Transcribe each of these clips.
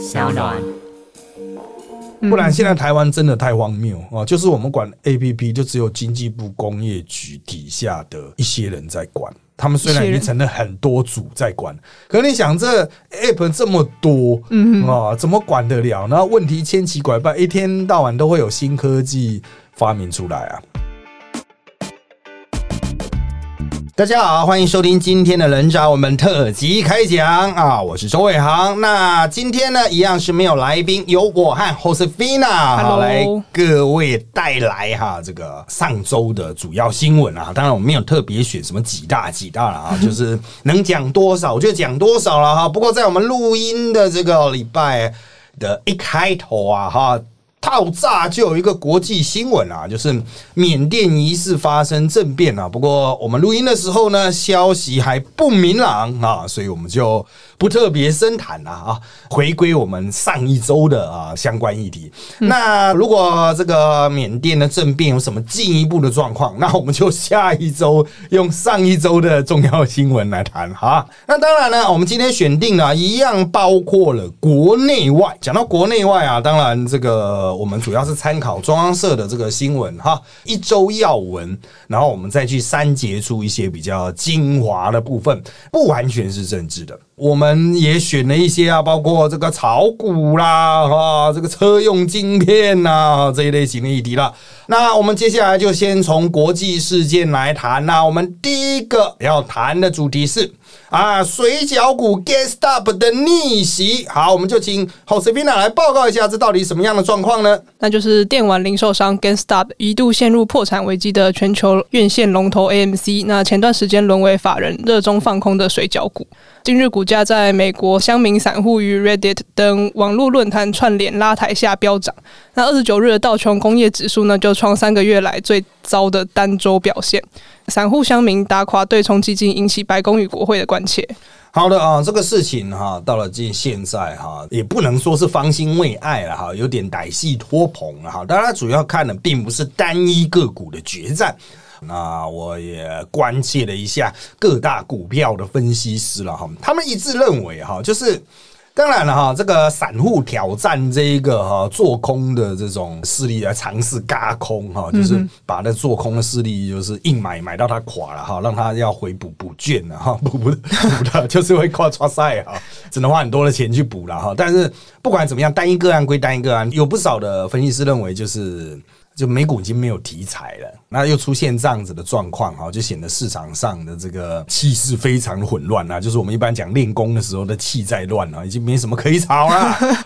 小暖。不然现在台湾真的太荒谬啊！就是我们管 A P P，就只有经济部工业局底下的一些人在管。他们虽然已经成了很多组在管，可你想这 App 这么多，嗯啊，怎么管得了？然后问题千奇百怪，一天到晚都会有新科技发明出来啊！大家好，欢迎收听今天的人渣我们特辑开讲啊！我是周伟航。那今天呢，一样是没有来宾，由我和 Josefina 来各位带来哈这个上周的主要新闻啊。当然我们没有特别选什么几大几大了啊，就是能讲多少我就讲多少了哈。不过在我们录音的这个礼拜的一开头啊哈。爆炸就有一个国际新闻啊，就是缅甸疑似发生政变啊。不过我们录音的时候呢，消息还不明朗啊，所以我们就不特别深谈了啊。回归我们上一周的啊相关议题。那如果这个缅甸的政变有什么进一步的状况，那我们就下一周用上一周的重要新闻来谈哈。那当然呢，我们今天选定了一样包括了国内外。讲到国内外啊，当然这个。我们主要是参考中央社的这个新闻哈，一周要闻，然后我们再去删节出一些比较精华的部分，不完全是政治的。我们们也选了一些啊，包括这个炒股啦，哈，这个车用晶片呐这一类型的议题了。那我们接下来就先从国际事件来谈。那我们第一个要谈的主题是。啊，水饺股 GameStop 的逆袭，好，我们就请 Josefina 来报告一下，这到底什么样的状况呢？那就是电玩零售商 GameStop 一度陷入破产危机的全球院线龙头 AMC，那前段时间沦为法人热衷放空的水饺股。今日股价在美国乡民散户与 Reddit 等网络论坛串联拉抬下飙涨。那二十九日的道琼工业指数呢，就创三个月来最糟的单周表现。散户乡民打垮对冲基金，引起白宫与国会的关切。好的啊，这个事情哈，到了今现在哈，也不能说是方兴未艾了哈，有点歹戏托棚了哈。当然，主要看的并不是单一个股的决战。那我也关切了一下各大股票的分析师了哈，他们一致认为哈，就是当然了哈，这个散户挑战这一个哈做空的这种势力来尝试嘎空哈，就是把那做空的势力就是硬买买到它垮了哈，让它要回补补券了哈，补补补的就是会跨抓赛哈，只能花很多的钱去补了哈。但是不管怎么样，单一个案归单一个案，有不少的分析师认为就是。就美股已经没有题材了，那又出现这样子的状况哈，就显得市场上的这个气势非常的混乱啊。就是我们一般讲练功的时候的气在乱啊，已经没什么可以吵了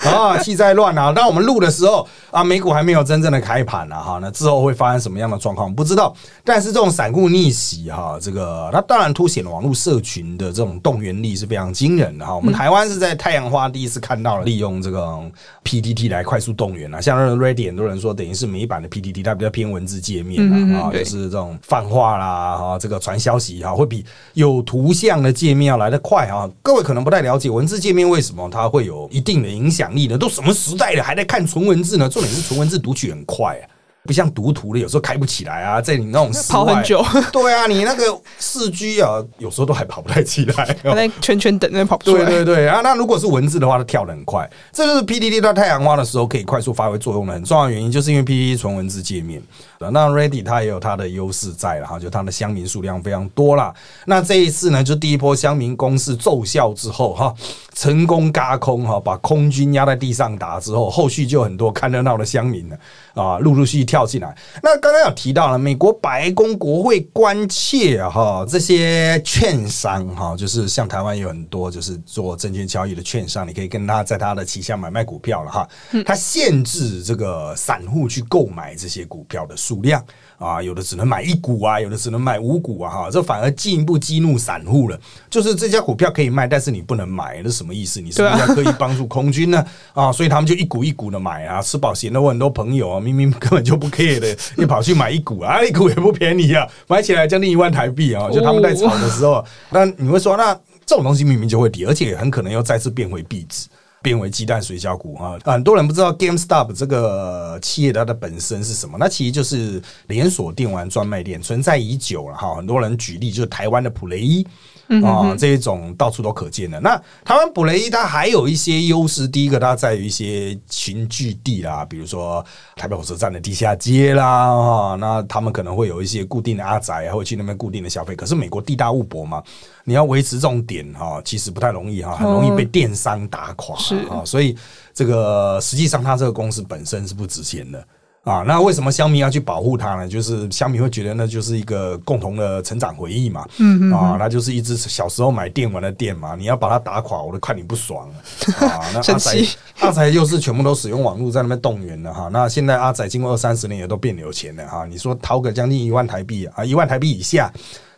啊，气在乱啊。当我们录的时候啊，美股还没有真正的开盘了哈，那之后会发生什么样的状况不知道。但是这种散户逆袭哈，这个它当然凸显了网络社群的这种动员力是非常惊人的哈。我们台湾是在太阳花第一次看到了利用这个 PTT 来快速动员啊，像 Reddit 很多人说等于是美版的 P。T 它比较偏文字界面啊，就是这种泛化啦，哈，这个传消息哈，会比有图像的界面要来得快啊。各位可能不太了解文字界面为什么它会有一定的影响力呢？都什么时代了，还在看纯文字呢？重点是纯文字读取很快啊。不像读图的，有时候开不起来啊，在你那种跑很久，对啊，你那个四 G 啊，有时候都还跑不太起来，在圈圈等那跑不出来。对对对啊，那如果是文字的话，它跳的很快。这就是 PDD 到太阳花的时候可以快速发挥作用的很重要原因，就是因为 PDD 纯文字界面。那 Ready 它也有它的优势在了哈，就它的乡民数量非常多啦。那这一次呢，就第一波乡民攻势奏效之后哈，成功嘎空哈，把空军压在地上打之后，后续就很多看热闹的乡民了啊，陆陆续续跳进来。那刚刚有提到了，美国白宫国会关切哈，这些券商哈，就是像台湾有很多就是做证券交易的券商，你可以跟他在他的旗下买卖股票了哈。他限制这个散户去购买这些股票的数。数量啊，有的只能买一股啊，有的只能买五股啊，哈，这反而进一步激怒散户了。就是这家股票可以卖，但是你不能买，那什么意思？你是不是要刻意帮助空军呢？啊，所以他们就一股一股的买啊，吃饱闲的。我很多朋友啊，明明 根本就不 care 的，又跑去买一股啊，一股也不便宜啊，买起来将近一万台币啊。就他们在炒的时候，那你会说，那这种东西明明就会跌，而且很可能又再次变回币值。变为鸡蛋水饺股哈。很多人不知道 GameStop 这个企业它的本身是什么，那其实就是连锁电玩专卖店，存在已久了哈。很多人举例就是台湾的普雷伊。啊，这一种到处都可见的。那台湾普雷伊它还有一些优势，第一个它在于一些群聚地啦，比如说台北火车站的地下街啦，哈，那他们可能会有一些固定的阿宅，会去那边固定的消费。可是美国地大物博嘛，你要维持这种点哈，其实不太容易哈，很容易被电商打垮啊。所以这个实际上它这个公司本身是不值钱的。啊，那为什么香米要去保护它呢？就是香米会觉得那就是一个共同的成长回忆嘛。嗯嗯。啊，那就是一只小时候买电玩的店嘛。你要把它打垮，我都看你不爽。啊，那阿仔阿仔又是全部都使用网络在那边动员的哈。那现在阿仔经过二三十年也都变有钱了哈。你说掏个将近一万台币啊，一万台币以下。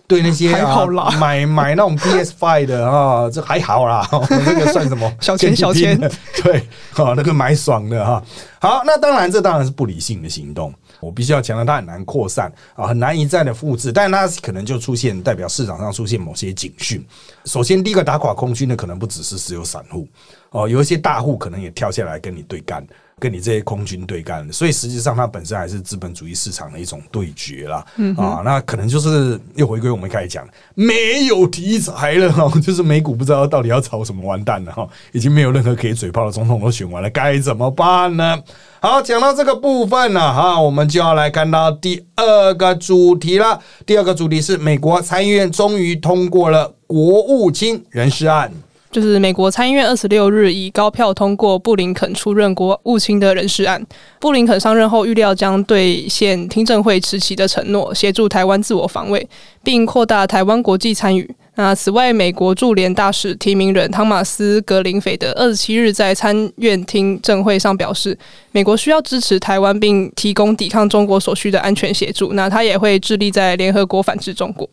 对那些啊，买买那种 PS Five 的啊，这还好啦，那个算什么小钱 小钱？对，啊，那个买爽的哈。好，那当然这当然是不理性的行动。我必须要强调，它很难扩散啊，很难一再的复制，但是它可能就出现代表市场上出现某些警讯。首先，第一个打垮空军的可能不只是只有散户哦，有一些大户可能也跳下来跟你对干。跟你这些空军对干，所以实际上它本身还是资本主义市场的一种对决啦。啊，那可能就是又回归我们开始讲，没有题材了哈，就是美股不知道到底要炒什么，完蛋了哈，已经没有任何可以嘴炮的总统都选完了，该怎么办呢？好，讲到这个部分呢，哈，我们就要来看到第二个主题了。第二个主题是美国参议院终于通过了国务卿人事案。就是美国参议院二十六日以高票通过布林肯出任国务卿的人事案。布林肯上任后，预料将兑现听证会持期的承诺，协助台湾自我防卫，并扩大台湾国际参与。那此外，美国驻联大使提名人汤马斯·格林菲德二十七日在参院听证会上表示，美国需要支持台湾，并提供抵抗中国所需的安全协助。那他也会致力在联合国反制中国。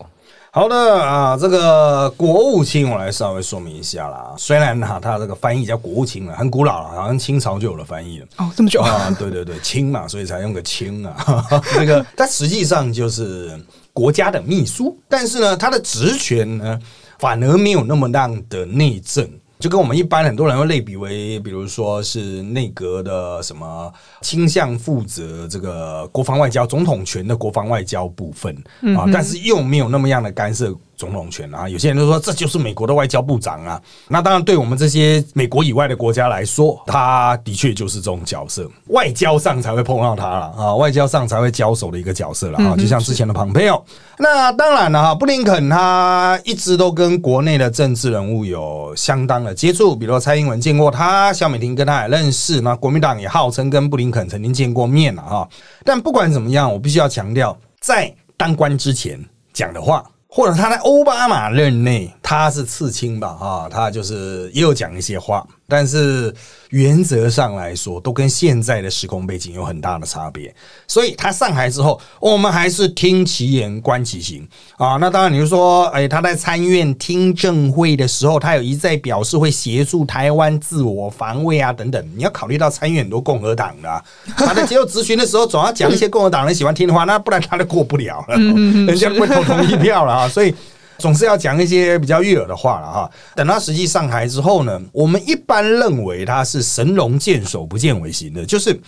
好的啊，这个国务卿我来稍微说明一下啦。虽然哈，他这个翻译叫国务卿了，很古老了，好像清朝就有了翻译了。哦，这么久啊？对对对，清嘛，所以才用个清啊。那个，但实际上就是国家的秘书，但是呢，他的职权呢，反而没有那么大的内政。就跟我们一般很多人会类比为，比如说是内阁的什么倾向负责这个国防外交、总统权的国防外交部分啊，但是又没有那么样的干涉。总统权啊，有些人都说这就是美国的外交部长啊。那当然，对我们这些美国以外的国家来说，他的确就是这种角色，外交上才会碰到他了啊，外交上才会交手的一个角色了啊。就像之前的庞佩奥。那当然了哈，布林肯他一直都跟国内的政治人物有相当的接触，比如蔡英文见过他，肖美婷跟他也认识，那国民党也号称跟布林肯曾经见过面了哈。但不管怎么样，我必须要强调，在当官之前讲的话。或者他在奥巴马任内，他是刺青吧？哈，他就是也有讲一些话，但是。原则上来说，都跟现在的时空背景有很大的差别。所以他上台之后，我们还是听其言观其行啊。那当然，你就说，哎，他在参院听证会的时候，他有一再表示会协助台湾自我防卫啊等等。你要考虑到参院很多共和党的，他在接受咨询的时候，总要讲一些共和党人喜欢听的话，那不然他就过不了了，人家会投同意票了啊。所以。总是要讲一些比较悦耳的话了哈。等他实际上台之后呢，我们一般认为他是神龙见首不见尾型的，就是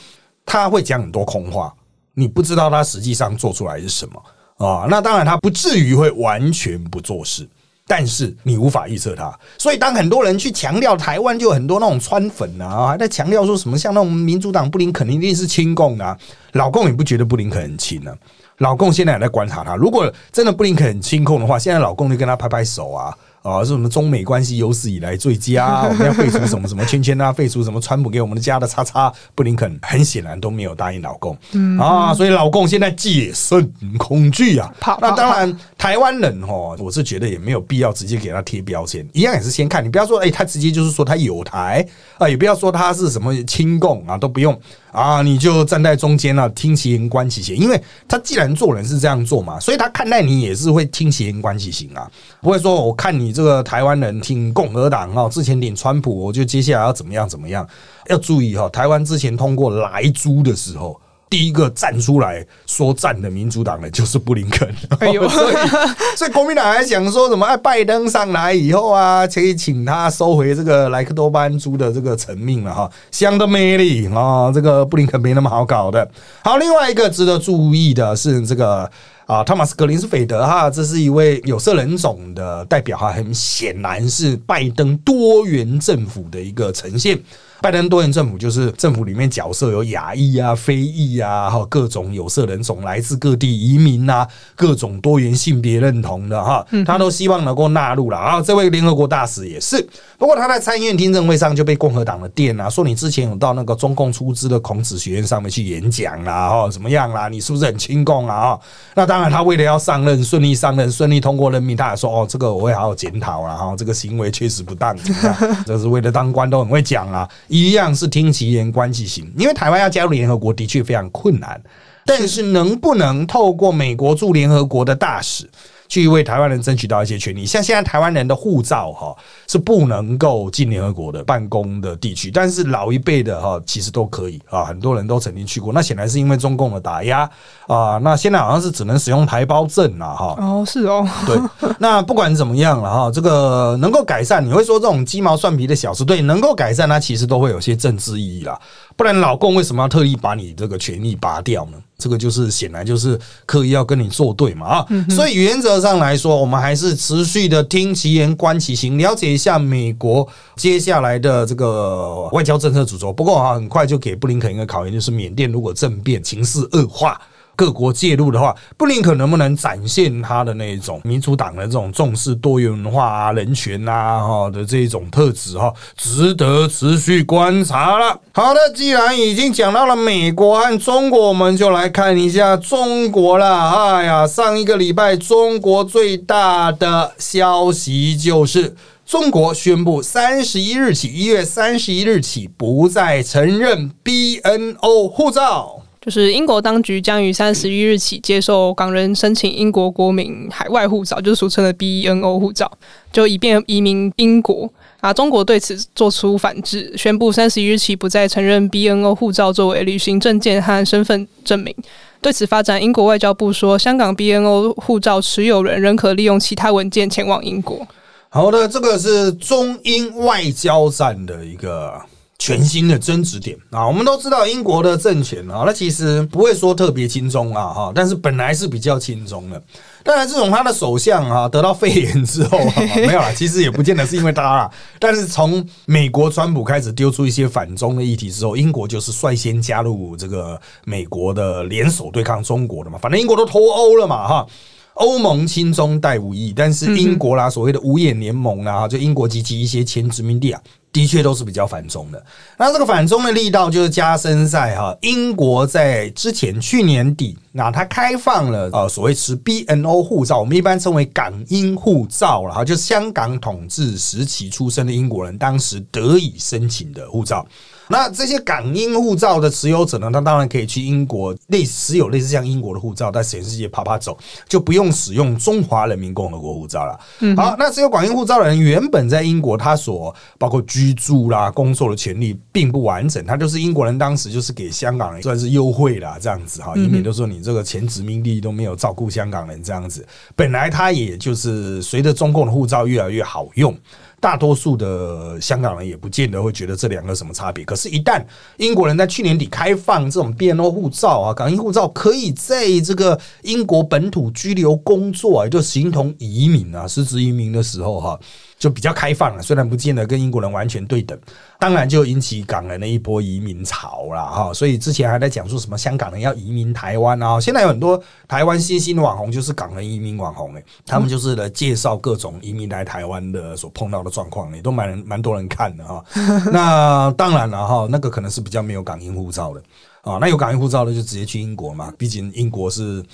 他会讲很多空话，你不知道他实际上做出来是什么啊。那当然他不至于会完全不做事，但是你无法预测他。所以当很多人去强调台湾，就很多那种川粉啊，在强调说什么像那种民主党布林肯一定是亲共啊，老共也不觉得布林肯很亲呢。老共现在也在观察他，如果真的布林肯亲控的话，现在老共就跟他拍拍手啊。啊，是什么中美关系有史以来最佳？我 们要废除什么什么圈圈啊？废除什么川普给我们的家的叉叉？布林肯很显然都没有答应老共啊，所以老共现在戒慎恐惧啊。那当然，台湾人哦，我是觉得也没有必要直接给他贴标签，一样也是先看你不要说，哎，他直接就是说他有台啊，也不要说他是什么亲共啊，都不用啊，你就站在中间啊，听其言观其行，因为他既然做人是这样做嘛，所以他看待你也是会听其言观其行啊，不会说我看你。这个台湾人挺共和党哈，之前挺川普，我就接下来要怎么样怎么样？要注意哈，台湾之前通过莱猪的时候，第一个站出来说站的民主党的就是布林肯。哎呦 所以 所以国民党还想说什么？哎，拜登上来以后啊，可以请他收回这个莱克多巴胺猪的这个成命了哈，香的魅力啊，这个布林肯没那么好搞的。好，另外一个值得注意的是这个。啊，汤马斯·格林斯菲德哈，这是一位有色人种的代表哈，很显然是拜登多元政府的一个呈现。拜登多元政府就是政府里面角色有亚裔啊、非裔啊，哈，各种有色人种来自各地移民啊，各种多元性别认同的哈，他都希望能够纳入了啊。这位联合国大使也是，不过他在参议院听证会上就被共和党的电啊，说你之前有到那个中共出资的孔子学院上面去演讲啦，哈，怎么样啦？你是不是很亲共啊？哈，那当然，他为了要上任顺利上任、顺利通过任命，他也说哦，这个我会好好检讨了哈，这个行为确实不当，这是为了当官都很会讲啊。一样是听其言观其行，因为台湾要加入联合国的确非常困难，但是能不能透过美国驻联合国的大使？去为台湾人争取到一些权利，像现在台湾人的护照哈是不能够进联合国的办公的地区，但是老一辈的哈其实都可以啊，很多人都曾经去过。那显然是因为中共的打压啊，那现在好像是只能使用台胞证了哈。哦，是哦，对。那不管怎么样了哈，这个能够改善，你会说这种鸡毛蒜皮的小事，对，能够改善，它其实都会有些政治意义啦。不然老共为什么要特意把你这个权利拔掉呢？这个就是显然就是刻意要跟你作对嘛啊！所以原则上来说，我们还是持续的听其言观其行，了解一下美国接下来的这个外交政策主轴。不过啊，很快就给布林肯一个考验，就是缅甸如果政变情势恶化。各国介入的话，布林肯能不能展现他的那种民主党的这种重视多元文化啊、人权啊哈的这种特质哈，值得持续观察了。好的，既然已经讲到了美国和中国，我们就来看一下中国了。哎呀，上一个礼拜，中国最大的消息就是中国宣布，三十一日起，一月三十一日起，不再承认 BNO 护照。就是英国当局将于三十一日起接受港人申请英国国民海外护照，就是俗称的 BNO 护照，就以便移民英国。啊，中国对此做出反制，宣布三十一日起不再承认 BNO 护照作为旅行证件和身份证明。对此发展，英国外交部说，香港 BNO 护照持有人仍可利用其他文件前往英国。好的，这个是中英外交战的一个。全新的争执点啊，我们都知道英国的政权啊，那其实不会说特别轻松啊哈，但是本来是比较轻松的。当然，自从他的首相啊得到肺炎之后，没有啦，其实也不见得是因为他啦。但是从美国川普开始丢出一些反中的议题之后，英国就是率先加入这个美国的联手对抗中国的嘛。反正英国都脱欧了嘛哈，欧盟亲中带无益，但是英国啦所谓的五眼联盟啦，就英国及其一些前殖民地啊。的确都是比较反中的，那这个反中的力道就是加深在哈英国在之前去年底，那它开放了呃所谓持 BNO 护照，我们一般称为港英护照了哈，就香港统治时期出生的英国人当时得以申请的护照。那这些港英护照的持有者呢？他当然可以去英国，类持有类似像英国的护照，在全世界啪啪走，就不用使用中华人民共和国护照了。好，那持有港英护照的人，原本在英国，他所包括居住啦、工作的权利并不完整。他就是英国人，当时就是给香港人算是优惠啦，这样子哈，以免就说你这个前殖民地都没有照顾香港人这样子。本来他也就是随着中共的护照越来越好用。大多数的香港人也不见得会觉得这两个什么差别。可是，一旦英国人在去年底开放这种 BNO 护照啊，港英护照可以在这个英国本土居留工作啊，就形同移民啊，实质移民的时候哈。就比较开放了，虽然不见得跟英国人完全对等，当然就引起港人的一波移民潮了哈。所以之前还在讲说什么香港人要移民台湾啊，现在有很多台湾新兴的网红就是港人移民网红诶，他们就是来介绍各种移民来台湾的所碰到的状况，也都蛮蛮多人看的哈。那当然了哈，那个可能是比较没有港英护照的啊，那有港英护照的就直接去英国嘛，毕竟英国是。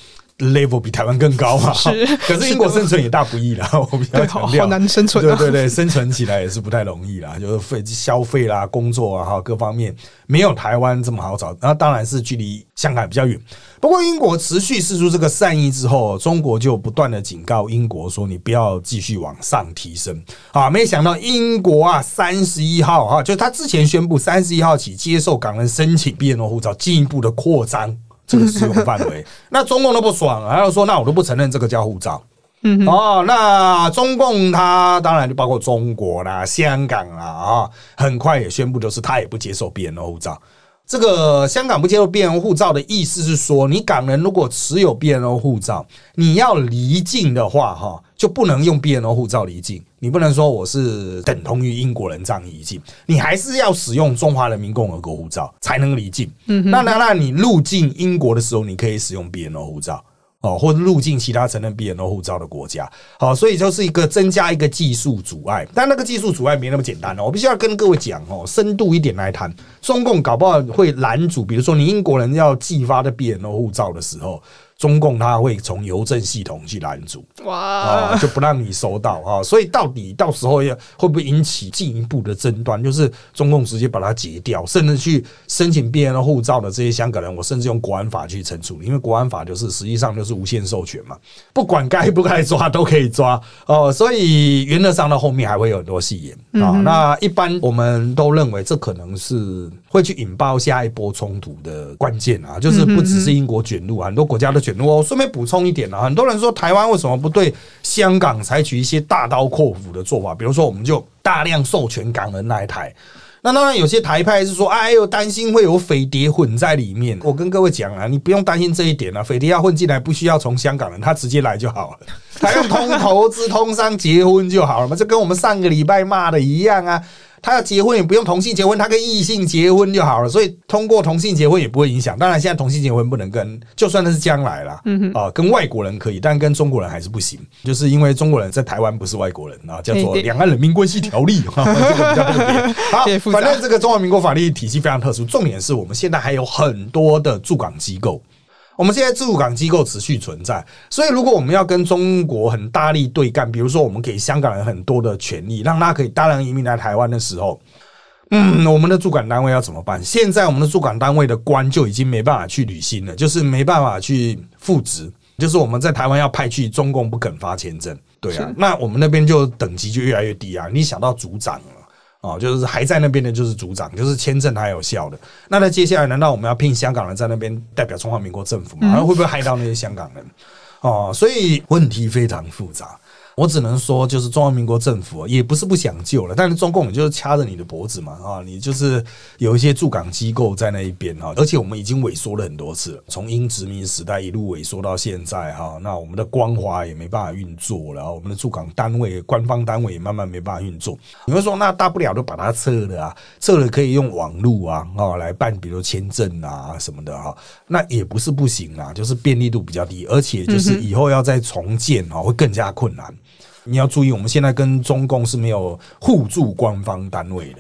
Level 比台湾更高嘛？是，可是英国生存也大不易啦。我比较强调，好难生存。对对对，生存起来也是不太容易啦，就是费消费啦、工作啊哈各方面没有台湾这么好找。那当然是距离香港比较远。不过英国持续示出这个善意之后，中国就不断的警告英国说：“你不要继续往上提升啊！”没想到英国啊，三十一号哈，就他之前宣布三十一号起接受港人申请 BNO 护照，进一步的扩张。这个适用范围。那中共都不爽，还要说那我都不承认这个叫护照。嗯，哦，那中共它当然就包括中国啦、香港啦啊，很快也宣布就是他也不接受 BNO 护照。这个香港不接受 BNO 护照的意思是说，你港人如果持有 BNO 护照，你要离境的话，哈，就不能用 BNO 护照离境。你不能说我是等同于英国人这样离境，你还是要使用中华人民共和国护照才能离境。嗯，那那那你入境英国的时候，你可以使用 BNO 护照。哦，或者入境其他承认 BNO 护照的国家，好，所以就是一个增加一个技术阻碍，但那个技术阻碍没那么简单哦。我必须要跟各位讲哦，深度一点来谈，中共搞不好会拦阻，比如说你英国人要寄发的 BNO 护照的时候。中共他会从邮政系统去拦阻，哇，啊，就不让你收到啊，所以到底到时候要会不会引起进一步的争端？就是中共直接把它截掉，甚至去申请 BNO 护照的这些香港人，我甚至用国安法去惩处，因为国安法就是实际上就是无限授权嘛，不管该不该抓都可以抓哦，所以原则上到后面还会有很多戏言啊。那一般我们都认为这可能是会去引爆下一波冲突的关键啊，就是不只是英国卷入，很多国家都卷。我顺便补充一点啊，很多人说台湾为什么不对香港采取一些大刀阔斧的做法？比如说，我们就大量授权港人来台。那当然，有些台派是说，哎呦，担心会有匪谍混在里面。我跟各位讲啊，你不用担心这一点啊，匪谍要混进来，不需要从香港人，他直接来就好了，他用通投资、通商结婚就好了嘛，这跟我们上个礼拜骂的一样啊。他要结婚也不用同性结婚，他跟异性结婚就好了。所以通过同性结婚也不会影响。当然，现在同性结婚不能跟，就算那是将来了，啊，跟外国人可以，但跟中国人还是不行。就是因为中国人在台湾不是外国人啊，叫做《两岸人民关系条例》哈，这个比较特别。好，反正这个中华民国法律体系非常特殊。重点是我们现在还有很多的驻港机构。我们现在驻港机构持续存在，所以如果我们要跟中国很大力对干，比如说我们给香港人很多的权利，让他可以大量移民来台湾的时候，嗯，我们的驻港单位要怎么办？现在我们的驻港单位的官就已经没办法去履行了，就是没办法去复职，就是我们在台湾要派去，中共不肯发签证，对啊，那我们那边就等级就越来越低啊。你想到组长了。哦，就是还在那边的，就是组长，就是签证还有效的。那那接下来，难道我们要聘香港人在那边代表中华民国政府吗？然后会不会害到那些香港人？哦，所以问题非常复杂。我只能说，就是中华民国政府也不是不想救了，但是中共就是掐着你的脖子嘛啊，你就是有一些驻港机构在那一边哈，而且我们已经萎缩了很多次，从英殖民时代一路萎缩到现在哈，那我们的光华也没办法运作了，我们的驻港单位、官方单位也慢慢没办法运作。你会说，那大不了就把它撤了啊，撤了可以用网络啊啊来办，比如签证啊什么的哈，那也不是不行啊，就是便利度比较低，而且就是以后要再重建啊会更加困难。你要注意，我们现在跟中共是没有互助官方单位的，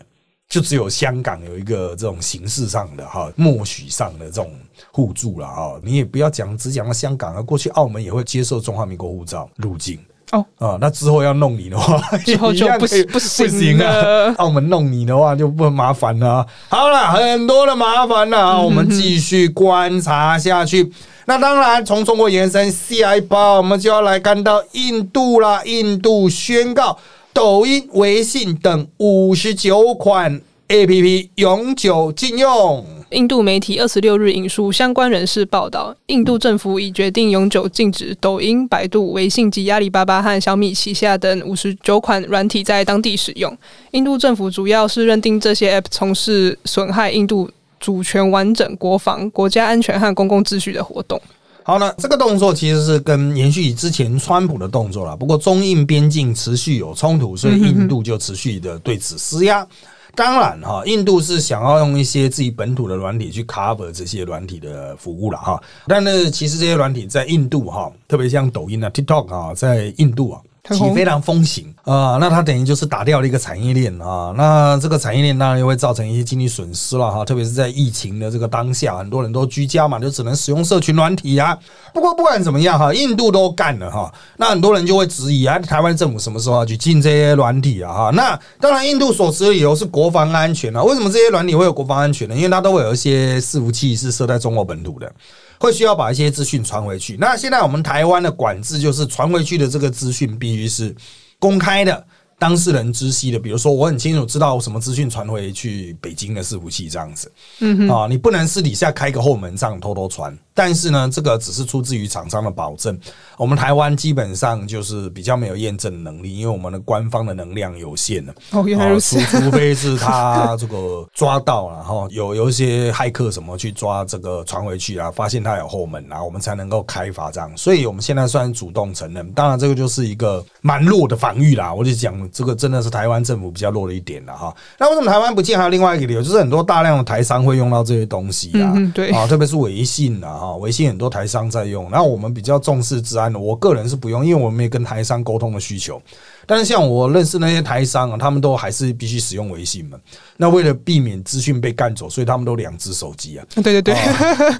就只有香港有一个这种形式上的哈默许上的这种互助了啊。你也不要讲只讲到香港啊，过去澳门也会接受中华民国护照入境哦啊。那之后要弄你的话，之后就不不行啊。澳门弄你的话就不麻烦了。好了，很多的麻烦了，我们继续观察下去。那当然，从中国延伸下一步，我们就要来看到印度啦。印度宣告抖音、微信等五十九款 A P P 永久禁用。印度媒体二十六日引述相关人士报道，印度政府已决定永久禁止抖音、百度、微信及阿里巴巴和小米旗下等五十九款软体在当地使用。印度政府主要是认定这些 App 从事损害印度。主权完整、国防、国家安全和公共秩序的活动。好了，这个动作其实是跟延续之前川普的动作了。不过中印边境持续有冲突，所以印度就持续的对此施压。当然哈，印度是想要用一些自己本土的软体去 cover 这些软体的服务了哈。但是其实这些软体在印度哈，特别像抖音啊、TikTok 啊，在印度啊。其非常风行啊，那它等于就是打掉了一个产业链啊，那这个产业链当然又会造成一些经济损失了哈，特别是在疫情的这个当下，很多人都居家嘛，就只能使用社群软体啊。不过不管怎么样哈，印度都干了哈，那很多人就会质疑啊，台湾政府什么时候要去禁这些软体啊？哈，那当然印度所持的理由是国防安全啊。为什么这些软体会有国防安全呢？因为它都会有一些伺服器是设在中国本土的。会需要把一些资讯传回去。那现在我们台湾的管制就是传回去的这个资讯必须是公开的，当事人知悉的。比如说，我很清楚知道什么资讯传回去北京的伺服器这样子，嗯，啊，你不能私底下开个后门这样偷偷传。但是呢，这个只是出自于厂商的保证。我们台湾基本上就是比较没有验证能力，因为我们的官方的能量有限的。哦，原来如此。除除非是他这个抓到了哈，有有一些骇客什么去抓这个传回去啊，发现他有后门啊，我们才能够开发这样。所以我们现在算主动承认，当然这个就是一个蛮弱的防御啦。我就讲这个真的是台湾政府比较弱了一点了哈。那为什么台湾不建？还有另外一个理由，就是很多大量的台商会用到这些东西啊，对啊，特别是微信啊，哈，微信很多台商在用。那我们比较重视治安的，我个人是不用，因为我们没跟台商沟通的需求。但是像我认识那些台商啊，他们都还是必须使用微信嘛。那为了避免资讯被干走，所以他们都两只手机啊。对对对，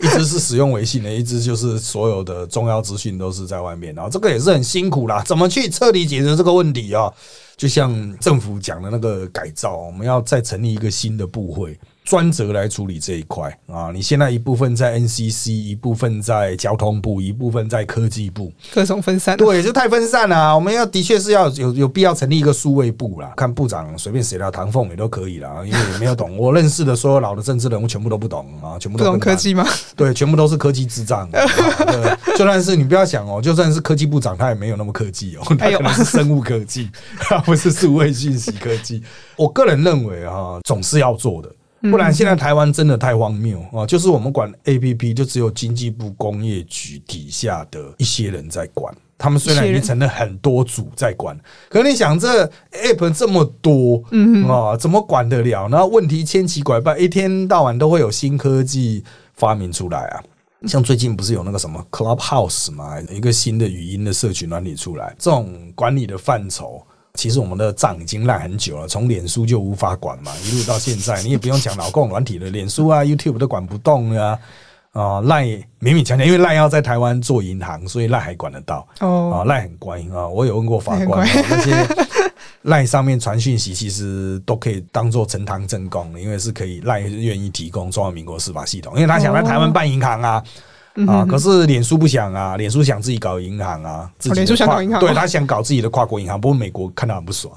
一只是使用微信的，一只就是所有的重要资讯都是在外面。然后这个也是很辛苦啦，怎么去彻底解决这个问题啊？就像政府讲的那个改造，我们要再成立一个新的部会。专责来处理这一块啊！你现在一部分在 NCC，一部分在交通部，一部分在科技部，各种分散。对，就太分散了。我们要的确是要有有必要成立一个数位部啦。看部长随便谁啦，唐凤也都可以啦，因为也没有懂。我认识的所有老的政治人物全部都不懂啊，全部都不懂科技吗？对，全部都是科技智障。对，就算是你不要想哦，就算是科技部长，他也没有那么科技哦，他可能是生物科技，他不是数位信息科技。我个人认为啊，总是要做的。不然，现在台湾真的太荒谬啊！就是我们管 A P P，就只有经济部工业局底下的一些人在管。他们虽然已经成了很多组在管，可你想，这 App 这么多，嗯啊，怎么管得了？然后问题千奇百怪，一天到晚都会有新科技发明出来啊！像最近不是有那个什么 Clubhouse 嘛，一个新的语音的社群软体出来，这种管理的范畴。其实我们的账已经烂很久了，从脸书就无法管嘛，一路到现在，你也不用讲老共软体了，脸书啊、YouTube 都管不动啊。啊，赖勉勉强强，因为赖要在台湾做银行，所以赖还管得到。哦，啊，赖很乖啊，我有问过法官，那些赖上面传讯息，其实都可以当做呈堂证供，因为是可以赖愿意提供中华民国司法系统，因为他想在台湾办银行啊。啊！可是脸书不想啊，脸书想自己搞银行啊，脸书想搞银行，对他想搞自己的跨国银行。不过美国看到很不爽，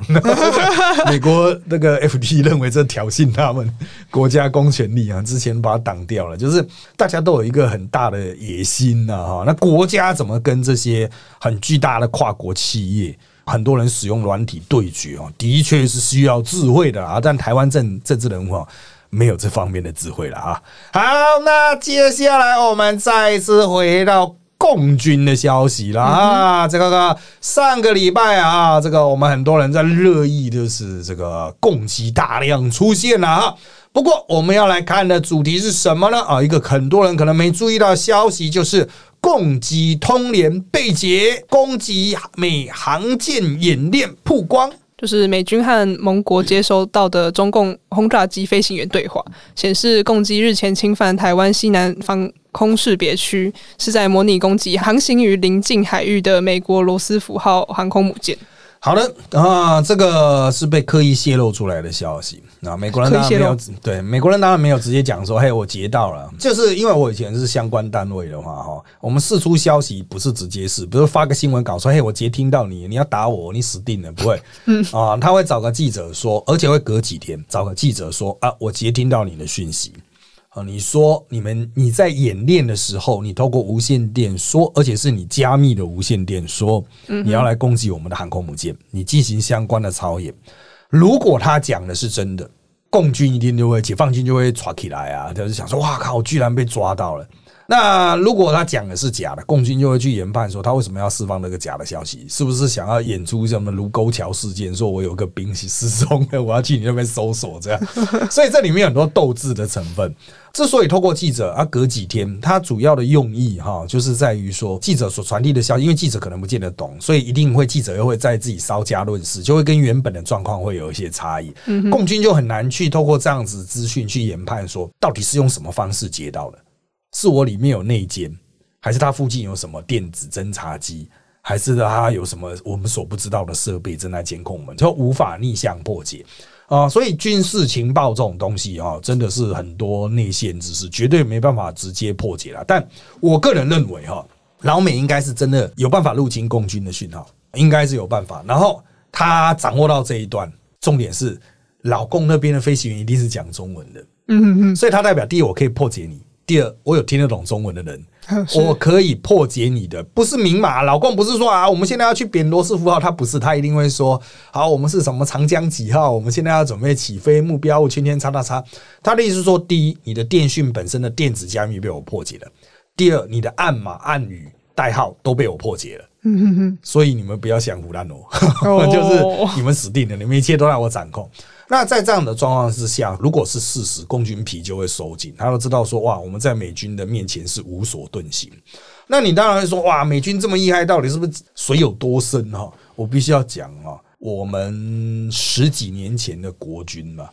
美国那个 FT 认为这挑衅他们国家公权力啊，之前把它挡掉了。就是大家都有一个很大的野心呐，哈，那国家怎么跟这些很巨大的跨国企业，很多人使用软体对决哦？的确是需要智慧的啊，但台湾政政治人物啊。没有这方面的智慧了啊！好，那接下来我们再次回到共军的消息了啊！这个上个礼拜啊，这个我们很多人在热议的是这个共机大量出现了啊。不过我们要来看的主题是什么呢？啊，一个很多人可能没注意到消息，就是共机通联被劫，攻击美航舰演练曝光。就是美军和盟国接收到的中共轰炸机飞行员对话，显示共机日前侵犯台湾西南方空识别区，是在模拟攻击航行于临近海域的美国罗斯福号航空母舰。好的啊，这个是被刻意泄露出来的消息。啊。美国人当然没有对美国人当然没有直接讲说，嘿，我截到了，就是因为我以前是相关单位的话，哈，我们释出消息不是直接是，比如发个新闻稿说，嘿，我截听到你，你要打我，你死定了，不会，嗯。啊，他会找个记者说，而且会隔几天找个记者说，啊，我截听到你的讯息。啊，你说你们你在演练的时候，你透过无线电说，而且是你加密的无线电说，你要来攻击我们的航空母舰，你进行相关的操演。如果他讲的是真的，共军一定就会解放军就会抓起来啊，就是想说，哇靠，居然被抓到了。那如果他讲的是假的，共军就会去研判说他为什么要释放那个假的消息，是不是想要演出什么卢沟桥事件，说我有个兵失踪了，我要去你那边搜索这样。所以这里面很多斗志的成分。之所以透过记者啊，隔几天，他主要的用意哈，就是在于说记者所传递的消息，因为记者可能不见得懂，所以一定会记者又会在自己稍加论事，就会跟原本的状况会有一些差异。共军就很难去透过这样子资讯去研判说到底是用什么方式接到的。是我里面有内奸，还是他附近有什么电子侦察机，还是他有什么我们所不知道的设备正在监控我们，就无法逆向破解啊！所以军事情报这种东西啊，真的是很多内线知识，绝对没办法直接破解了。但我个人认为哈，老美应该是真的有办法入侵共军的讯号，应该是有办法。然后他掌握到这一段，重点是老共那边的飞行员一定是讲中文的，嗯哼哼，所以他代表第一，我可以破解你。第二，我有听得懂中文的人，我可以破解你的，不是明码。老共不是说啊，我们现在要去贬罗斯福号，他不是，他一定会说，好，我们是什么长江几号，我们现在要准备起飞，目标圈圈叉叉叉。他的意思是说，第一，你的电讯本身的电子加密被我破解了；第二，你的暗码、暗语、代号都被我破解了。嗯哼哼，所以你们不要想胡乱我，哦就是你们死定了，你们一切都让我掌控。那在这样的状况之下，如果是事实，共军皮就会收紧，他都知道说哇，我们在美军的面前是无所遁形。那你当然会说哇，美军这么厉害，到底是不是水有多深哈？我必须要讲啊，我们十几年前的国军嘛，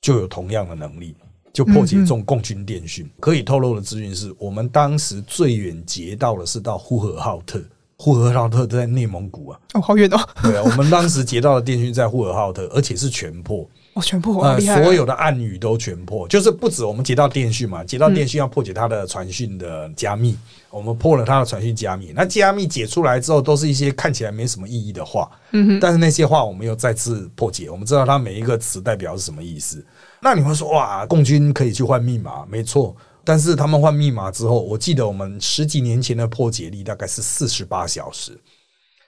就有同样的能力。就破解这种共军电讯，可以透露的资讯是我们当时最远截到的是到呼和浩特，呼和浩特在内蒙古啊，哦，好远哦，对啊，我们当时截到的电讯在呼和浩特，而且是全破，哦，全部好呃，厉害啊，所有的暗语都全破，就是不止我们接到电讯嘛，接到电讯要破解它的传讯的加密，我们破了它的传讯加密，那加密解出来之后，都是一些看起来没什么意义的话，嗯哼，但是那些话我们又再次破解，我们知道它每一个词代表是什么意思。那你会说哇，共军可以去换密码，没错。但是他们换密码之后，我记得我们十几年前的破解力大概是四十八小时，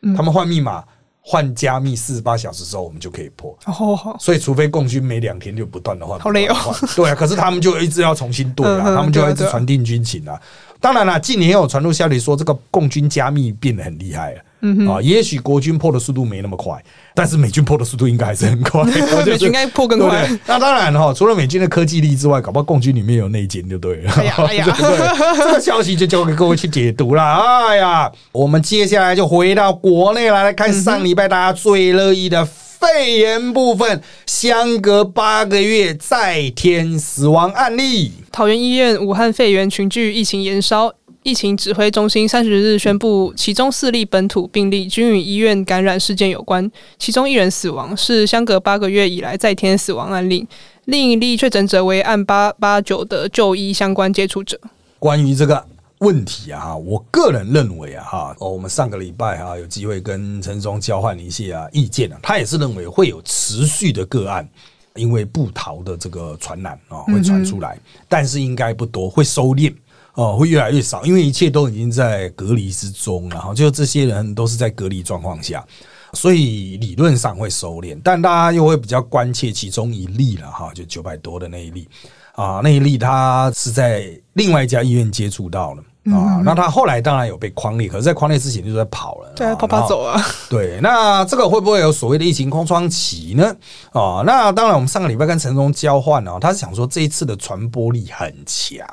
嗯他们换密码换加密四十八小时之后，我们就可以破。哦，所以，除非共军每两天就不断的换，好累哦对啊，可是他们就一直要重新对啊，他们就要一直传递军情啊。当然了，近年也有传出消息说，这个共军加密变得很厉害了。嗯啊，也许国军破的速度没那么快，但是美军破的速度应该还是很快。美军应该破更快对，那当然哈，除了美军的科技力之外，搞不好共军里面有内奸就对了。哎呀哎呀 对，这个消息就交给各位去解读了。哎呀，我们接下来就回到国内来，来看上礼拜大家最乐意的肺炎部分，相隔八个月再添死亡案例。桃园医院武汉肺炎群聚疫情延烧，疫情指挥中心三十日宣布，其中四例本土病例均与医院感染事件有关，其中一人死亡，是相隔八个月以来再添死亡案例。另一例确诊者为案八八九的就医相关接触者。关于这个问题啊，我个人认为啊，哈，哦，我们上个礼拜哈有机会跟陈松交换一些啊意见啊，他也是认为会有持续的个案。因为布逃的这个传染啊、会传出来，但是应该不多，会收敛哦、会越来越少，因为一切都已经在隔离之中了哈，就这些人都是在隔离状况下，所以理论上会收敛，但大家又会比较关切其中一例了哈，就九百多的那一例啊，那一例他是在另外一家医院接触到了。啊，那他后来当然有被框列，可是，在框列之前就在跑了，对啊，啊跑跑走啊，对，那这个会不会有所谓的疫情空窗期呢？哦，那当然，我们上个礼拜跟陈忠交换哦，他是想说这一次的传播力很强，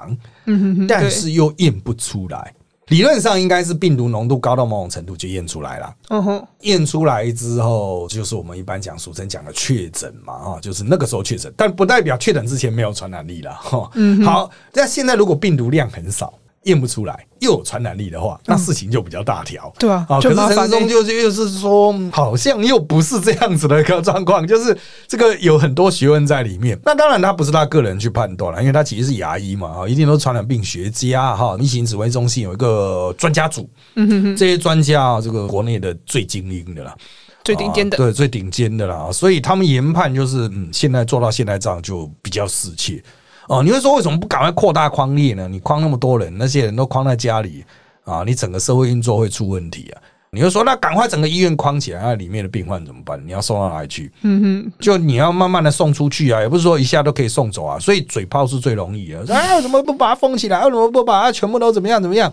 嗯但是又验不出来。理论上应该是病毒浓度高到某种程度就验出来了，嗯哼，验出来之后就是我们一般讲俗称讲的确诊嘛，啊，就是那个时候确诊，但不代表确诊之前没有传染力了。哈，嗯好，那现在如果病毒量很少。验不出来，又有传染力的话，那事情就比较大条。对啊可是陈忠就就是说，好像又不是这样子的一个状况，就是这个有很多学问在里面。那当然，他不是他个人去判断了，因为他其实是牙医嘛，啊，一定都是传染病学家哈。疫情指挥中心有一个专家组，嗯哼哼，这些专家啊，这个国内的最精英的啦，最顶尖的啊，对，最顶尖的啦。所以他们研判就是，嗯，现在做到现在这样就比较适切。哦，你会说为什么不赶快扩大框列呢？你框那么多人，那些人都框在家里啊，你整个社会运作会出问题啊。你会说，那赶快整个医院框起来，那里面的病患怎么办？你要送到哪里去？嗯哼，就你要慢慢的送出去啊，也不是说一下都可以送走啊。所以嘴炮是最容易的。说哎，为什么不把它封起来？为什么不把它全部都怎么样怎么样？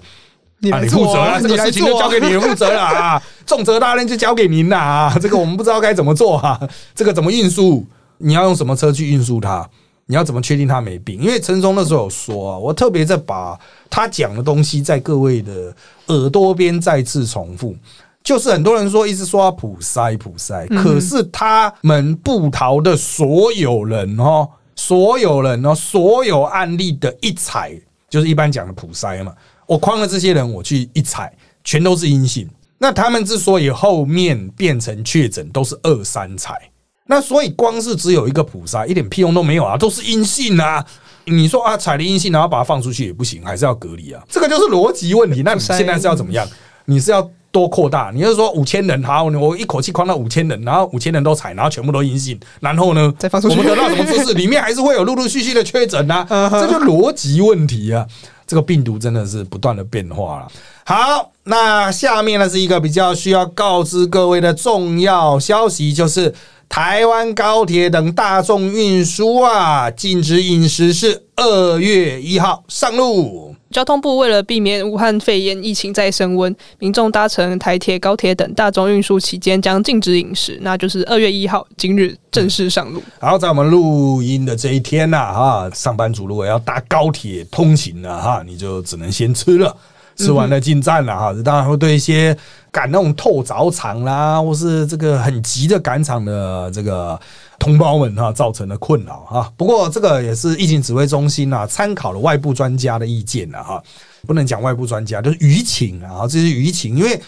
啊，你负责啊，啊，这个事情就交给你们负责了啊，重责大任就交给您啦啊，这个我们不知道该怎么做啊，这个怎么运输？你要用什么车去运输它？你要怎么确定他没病？因为陈松那时候有说啊，我特别在把他讲的东西在各位的耳朵边再次重复。就是很多人说一直说他普筛普筛，可是他们布逃的所有人哦，所有人哦，所有案例的一采，就是一般讲的普筛嘛。我框了这些人，我去一采，全都是阴性。那他们之所以后面变成确诊，都是二三采。那所以光是只有一个普筛，一点屁用都没有啊，都是阴性啊。你说啊，采了阴性，然后把它放出去也不行，还是要隔离啊，这个就是逻辑问题。那你现在是要怎么样？你是要多扩大。你是说五千人，好，我一口气框到五千人，然后五千人都采，然后全部都阴性，然后呢，再放出去我们得到什么知识？里面还是会有陆陆续续的确诊啊，这就逻辑问题啊。这个病毒真的是不断的变化了。好，那下面呢是一个比较需要告知各位的重要消息，就是台湾高铁等大众运输啊，禁止饮食是二月一号上路。交通部为了避免武汉肺炎疫情再升温，民众搭乘台铁、高铁等大众运输期间将禁止饮食，那就是二月一号今日正式上路。然后在我们录音的这一天呐，哈，上班族如果要搭高铁通勤了哈，你就只能先吃了，吃完了进站了哈。当然会对一些赶那种透早场啦，或是这个很急的赶场的这个同胞们哈，造成了困扰哈。不过这个也是疫情指挥中心啊，参考了外部专家的意见了哈，不能讲外部专家，就是舆情啊，这是舆情，因为。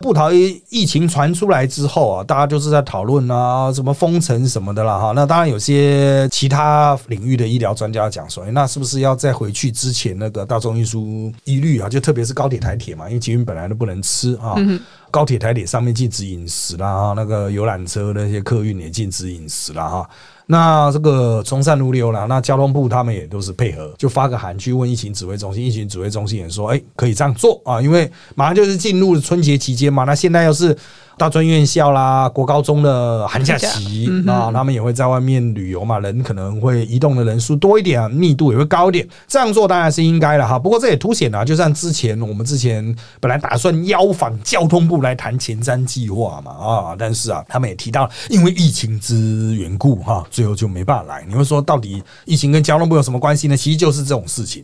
布桃疫疫情传出来之后啊，大家就是在讨论啊，什么封城什么的啦哈。那当然有些其他领域的医疗专家讲说，哎那是不是要再回去之前那个大众运输一律啊？就特别是高铁、台铁嘛，因为捷运本来都不能吃啊。高铁、台铁上面禁止饮食啦，哈，那个游览车那些客运也禁止饮食啦，哈。那这个从善如流了，那交通部他们也都是配合，就发个函去问疫情指挥中心，疫情指挥中心也说，哎，可以这样做啊，因为马上就是进入春节期间嘛，那现在又是。大专院校啦，国高中的寒假期，啊他们也会在外面旅游嘛，人可能会移动的人数多一点啊，密度也会高一点。这样做当然是应该了哈。不过这也凸显了，就像之前我们之前本来打算邀访交通部来谈前瞻计划嘛啊，但是啊，他们也提到因为疫情之缘故哈，最后就没办法来。你会说到底疫情跟交通部有什么关系呢？其实就是这种事情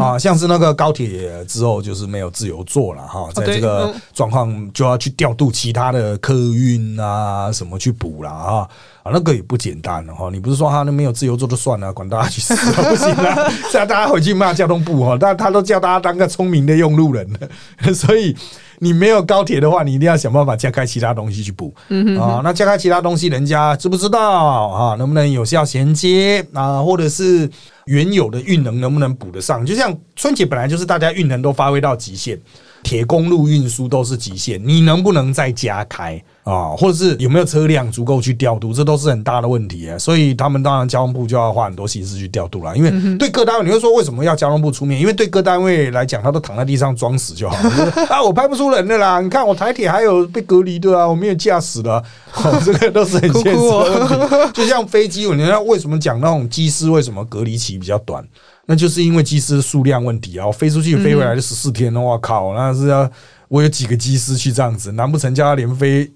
啊，像是那个高铁之后就是没有自由坐了哈，在这个状况就要去调度其他。的客运啊，什么去补啦啊？啊，那个也不简单了哈。你不是说他那没有自由做就算了，管大家去死不行啊！现在大家回去骂交通部哈，但他都叫大家当个聪明的用路人了。所以你没有高铁的话，你一定要想办法加开其他东西去补啊。那加开其他东西，人家知不知道啊？能不能有效衔接啊？或者是原有的运能能不能补得上？就像春节本来就是大家运能都发挥到极限。铁公路运输都是极限，你能不能再加开？啊？或者是有没有车辆足够去调度？这都是很大的问题啊！所以他们当然交通部就要花很多心思去调度了。因为对各单位，你会说为什么要交通部出面？因为对各单位来讲，他都躺在地上装死就好了 啊！我拍不出人的啦！你看我台铁还有被隔离的啊，我没有驾驶的，这个都是很现实的问题。就像飞机，你看为什么讲那种机师为什么隔离期比较短？那就是因为机师数量问题啊，飞出去飞回来就十四天，我靠，那是要我有几个机师去这样子，难不成叫他连飞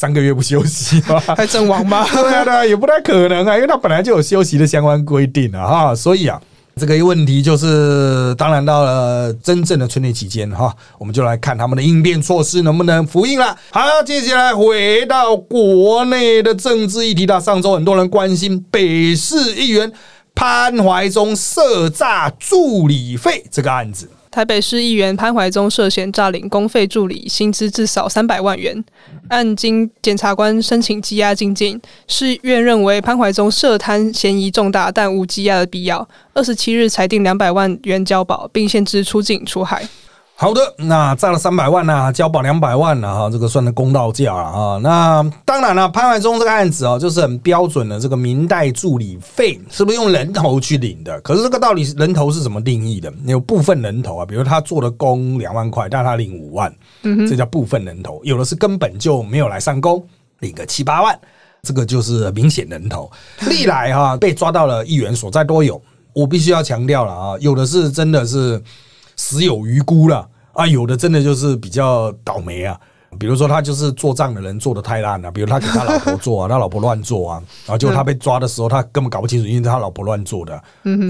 三个月不休息吗？还阵亡吗？对啊，对啊，也不太可能啊，因为他本来就有休息的相关规定啊，哈，所以啊，这个问题就是，当然到了真正的春节期间哈，我们就来看他们的应变措施能不能复印了。好，接下来回到国内的政治议题到，上周很多人关心北市议员。潘怀忠涉诈助理费这个案子，台北市议员潘怀忠涉嫌诈领公费助理，薪资至少三百万元。案经检察官申请羁押禁境，市院认为潘怀忠涉贪嫌疑重大，但无羁押的必要。二十七日裁定两百万元交保，并限制出境出海。好的，那占了三百万呢，交保两百万了哈，这个算的公道价了啊。那当然了，潘怀忠这个案子哦，就是很标准的这个明代助理费，是不是用人头去领的？可是这个到底人头是怎么定义的？有部分人头啊，比如他做的工两万块，但他领五万，这叫部分人头；有的是根本就没有来上工，领个七八万，这个就是明显人头。历来哈被抓到了议员所在都有，我必须要强调了啊，有的是真的是。死有余辜了啊！有的真的就是比较倒霉啊，比如说他就是做账的人做的太烂了，比如他给他老婆做啊，他老婆乱做啊，然后结果他被抓的时候，他根本搞不清楚，因为他老婆乱做的。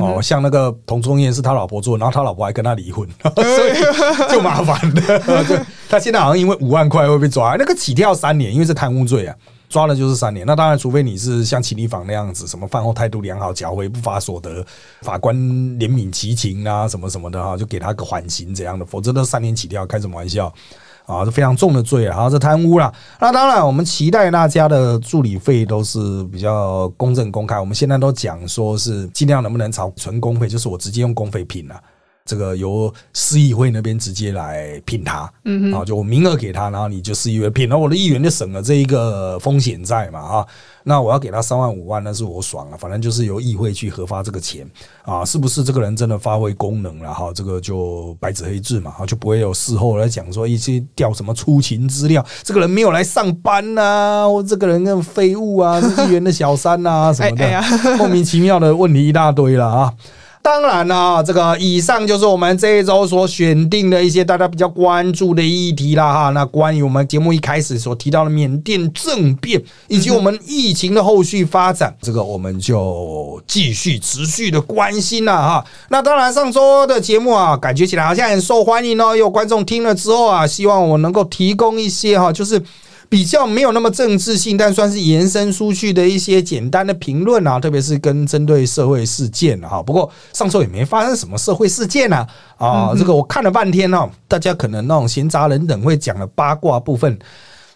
哦，像那个童中燕是他老婆做，然后他老婆还跟他离婚，所以 就麻烦的。就他现在好像因为五万块会被抓，那个起跳三年，因为是贪污罪啊。抓了就是三年，那当然，除非你是像秦立房那样子，什么饭后态度良好、缴回不法所得，法官怜悯其情啊，什么什么的哈，就给他个缓刑这样的，否则都三年起跳，开什么玩笑啊？是非常重的罪啊，是贪污了。那当然，我们期待大家的助理费都是比较公正公开。我们现在都讲说是尽量能不能朝纯公费，就是我直接用公费拼了。这个由市议会那边直接来聘他，嗯啊，就我名额给他，然后你就市议会聘，然后我的议员就省了这一个风险在嘛啊，那我要给他三万五万，那是我爽啊，反正就是由议会去核发这个钱啊，是不是这个人真的发挥功能了哈？这个就白纸黑字嘛，就不会有事后来讲说一些调什么出勤资料，这个人没有来上班呐，或这个人跟废物啊，是议员的小三呐什么的，莫名其妙的问题一大堆了啊。当然了，这个以上就是我们这一周所选定的一些大家比较关注的议题啦哈。那关于我们节目一开始所提到的缅甸政变以及我们疫情的后续发展，这个我们就继续持续的关心了哈。那当然，上周的节目啊，感觉起来好像很受欢迎哦，有观众听了之后啊，希望我能够提供一些哈，就是。比较没有那么政治性，但算是延伸出去的一些简单的评论啊，特别是跟针对社会事件哈。不过上周也没发生什么社会事件啊，啊，这个我看了半天哦，大家可能那种闲杂人等会讲的八卦部分。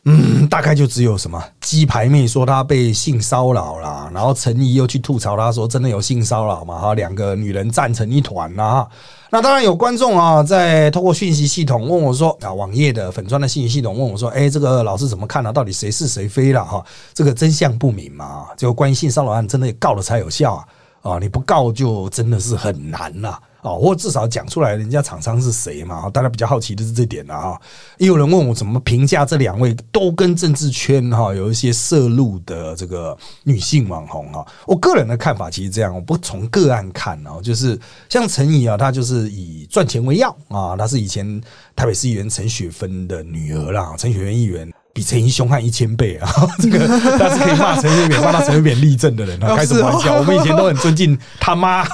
嗯，大概就只有什么鸡排妹说她被性骚扰了，然后陈怡又去吐槽她说真的有性骚扰嘛？哈，两个女人站成一团呐。那当然有观众啊，在通过讯息系统问我说啊，网页的粉砖的信息系统问我说，哎，这个老师怎么看啊？到底谁是谁非了？哈，这个真相不明嘛？就关于性骚扰案，真的告了才有效啊！啊，你不告就真的是很难了啊，或至少讲出来，人家厂商是谁嘛？大家比较好奇的是这点啊。哈。也有人问我怎么评价这两位都跟政治圈哈有一些涉入的这个女性网红哈。我个人的看法其实这样，我不从个案看哦，就是像陈怡啊，她就是以赚钱为要啊，她是以前台北市议员陈雪芬的女儿啦，陈雪芬议员。比陈英凶悍一千倍啊！这个但是可以骂陈水扁、骂到陈水扁立正的人啊，开什么玩笑？我们以前都很尊敬他妈，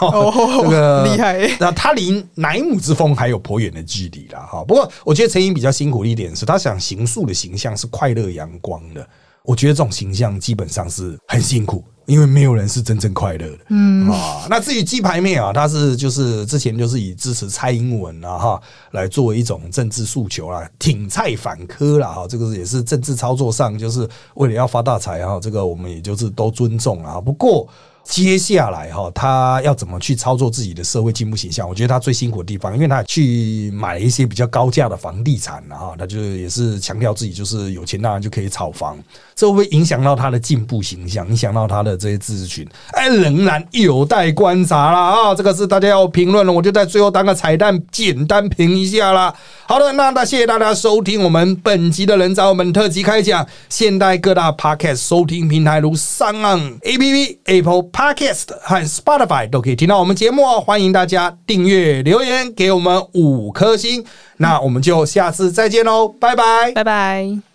这个厉害。那他离乃母之风还有颇远的距离了哈。不过我觉得陈英比较辛苦的一点是，他想形塑的形象是快乐阳光的。我觉得这种形象基本上是很辛苦。因为没有人是真正快乐的，嗯啊，那至于鸡排妹啊，她是就是之前就是以支持蔡英文啊哈来作为一种政治诉求啦，挺蔡反柯啦哈，这个也是政治操作上就是为了要发大财哈，这个我们也就是都尊重啊，不过。接下来哈，她要怎么去操作自己的社会进步形象？我觉得她最辛苦的地方，因为她去买一些比较高价的房地产了哈，他就也是强调自己就是有钱，当然就可以炒房，这会影响到他的进步形象，影响到他的这些支持群？哎，仍然有待观察了啊！这个是大家要评论了，我就在最后当个彩蛋，简单评一下啦。好的，那那谢谢大家收听我们本集的人找我们特辑开讲，现代各大 podcast 收听平台如三岸 A P P Apple。Podcast 和 Spotify 都可以听到我们节目哦，欢迎大家订阅、留言给我们五颗星，那我们就下次再见喽，拜拜，拜拜。